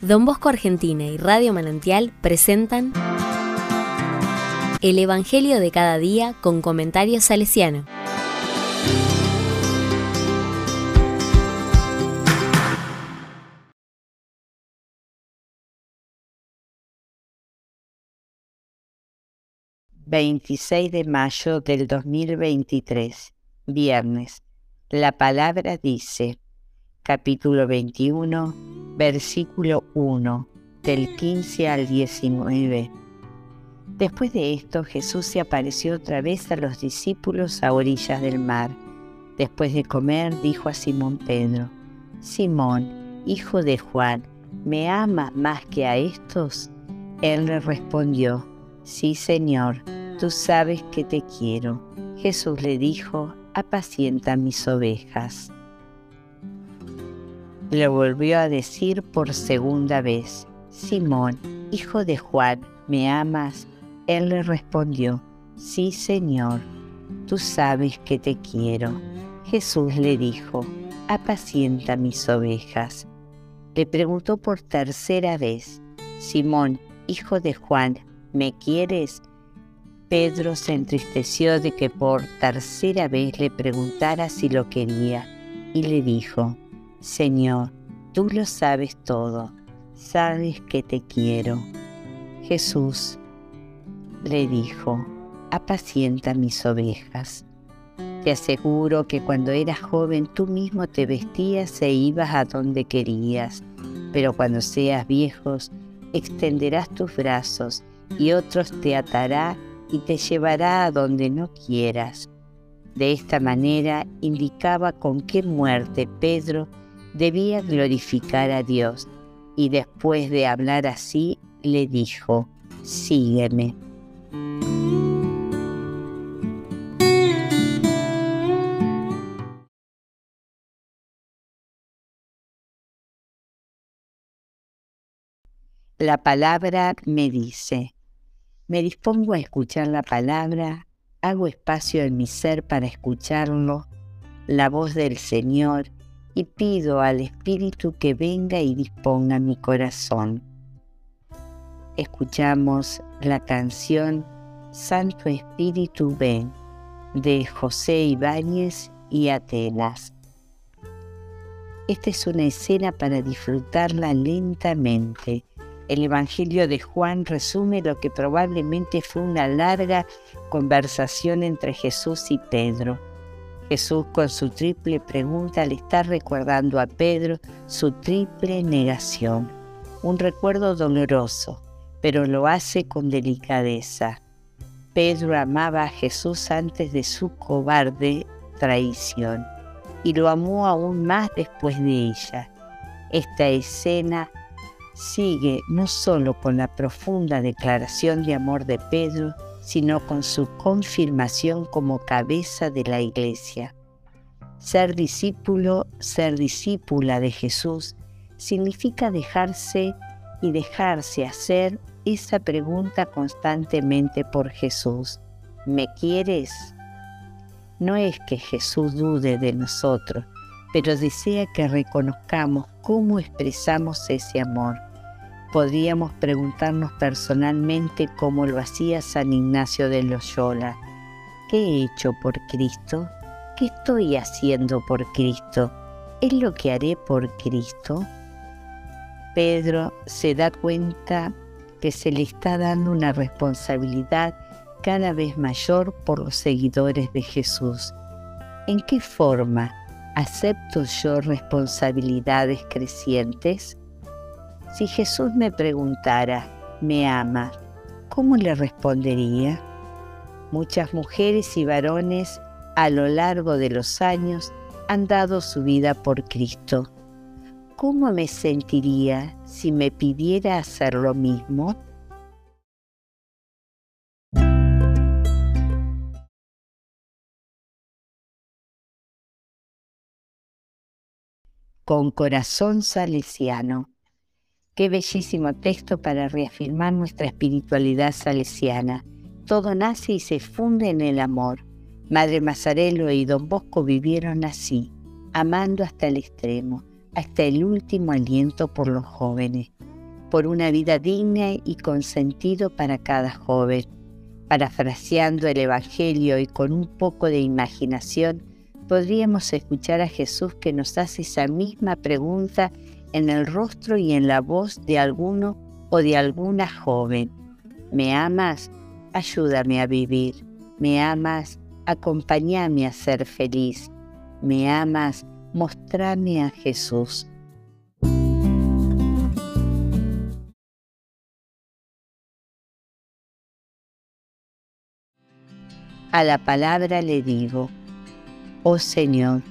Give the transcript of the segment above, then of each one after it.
Don Bosco Argentina y Radio Manantial presentan El Evangelio de cada día con comentarios salesiano. ...26 de mayo del 2023, viernes. La palabra dice capítulo 21, versículo 1, del 15 al 19. Después de esto, Jesús se apareció otra vez a los discípulos a orillas del mar. Después de comer, dijo a Simón Pedro, Simón, hijo de Juan, ¿me amas más que a estos? Él le respondió, Sí, Señor, tú sabes que te quiero. Jesús le dijo, apacienta mis ovejas. Le volvió a decir por segunda vez, Simón, hijo de Juan, ¿me amas? Él le respondió, Sí, Señor, tú sabes que te quiero. Jesús le dijo, apacienta mis ovejas. Le preguntó por tercera vez, Simón, hijo de Juan, ¿me quieres? Pedro se entristeció de que por tercera vez le preguntara si lo quería y le dijo, Señor, tú lo sabes todo, sabes que te quiero. Jesús le dijo, apacienta mis ovejas. Te aseguro que cuando eras joven tú mismo te vestías e ibas a donde querías, pero cuando seas viejos extenderás tus brazos y otros te atará y te llevará a donde no quieras. De esta manera indicaba con qué muerte Pedro debía glorificar a Dios y después de hablar así le dijo, sígueme. La palabra me dice, me dispongo a escuchar la palabra, hago espacio en mi ser para escucharlo, la voz del Señor, y pido al Espíritu que venga y disponga mi corazón. Escuchamos la canción Santo Espíritu ven de José Ibáñez y Atenas. Esta es una escena para disfrutarla lentamente el Evangelio de Juan resume lo que probablemente fue una larga conversación entre Jesús y Pedro. Jesús con su triple pregunta le está recordando a Pedro su triple negación, un recuerdo doloroso, pero lo hace con delicadeza. Pedro amaba a Jesús antes de su cobarde traición y lo amó aún más después de ella. Esta escena sigue no solo con la profunda declaración de amor de Pedro, sino con su confirmación como cabeza de la iglesia. Ser discípulo, ser discípula de Jesús, significa dejarse y dejarse hacer esa pregunta constantemente por Jesús. ¿Me quieres? No es que Jesús dude de nosotros, pero desea que reconozcamos cómo expresamos ese amor podríamos preguntarnos personalmente cómo lo hacía San Ignacio de Loyola. ¿Qué he hecho por Cristo? ¿Qué estoy haciendo por Cristo? ¿Es lo que haré por Cristo? Pedro se da cuenta que se le está dando una responsabilidad cada vez mayor por los seguidores de Jesús. ¿En qué forma acepto yo responsabilidades crecientes? Si Jesús me preguntara, ¿me ama? ¿Cómo le respondería? Muchas mujeres y varones a lo largo de los años han dado su vida por Cristo. ¿Cómo me sentiría si me pidiera hacer lo mismo? Con corazón salesiano. Qué bellísimo texto para reafirmar nuestra espiritualidad salesiana. Todo nace y se funde en el amor. Madre Mazarelo y Don Bosco vivieron así, amando hasta el extremo, hasta el último aliento por los jóvenes. por una vida digna y con sentido para cada joven. Parafraseando el Evangelio y con un poco de imaginación, podríamos escuchar a Jesús que nos hace esa misma pregunta en el rostro y en la voz de alguno o de alguna joven. ¿Me amas? Ayúdame a vivir. ¿Me amas? Acompáñame a ser feliz. ¿Me amas? Mostrame a Jesús. A la palabra le digo, oh Señor,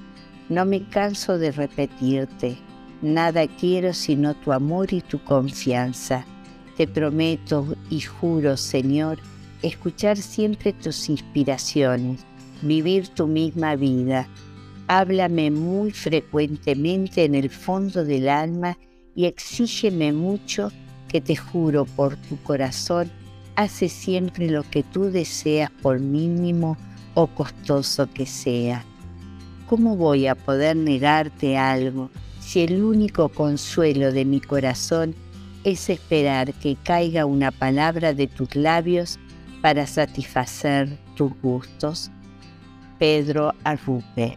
no me canso de repetirte, nada quiero sino tu amor y tu confianza. Te prometo y juro, Señor, escuchar siempre tus inspiraciones, vivir tu misma vida. Háblame muy frecuentemente en el fondo del alma y exígeme mucho que te juro por tu corazón hace siempre lo que tú deseas por mínimo o costoso que sea. ¿Cómo voy a poder negarte algo si el único consuelo de mi corazón es esperar que caiga una palabra de tus labios para satisfacer tus gustos? Pedro Arrupe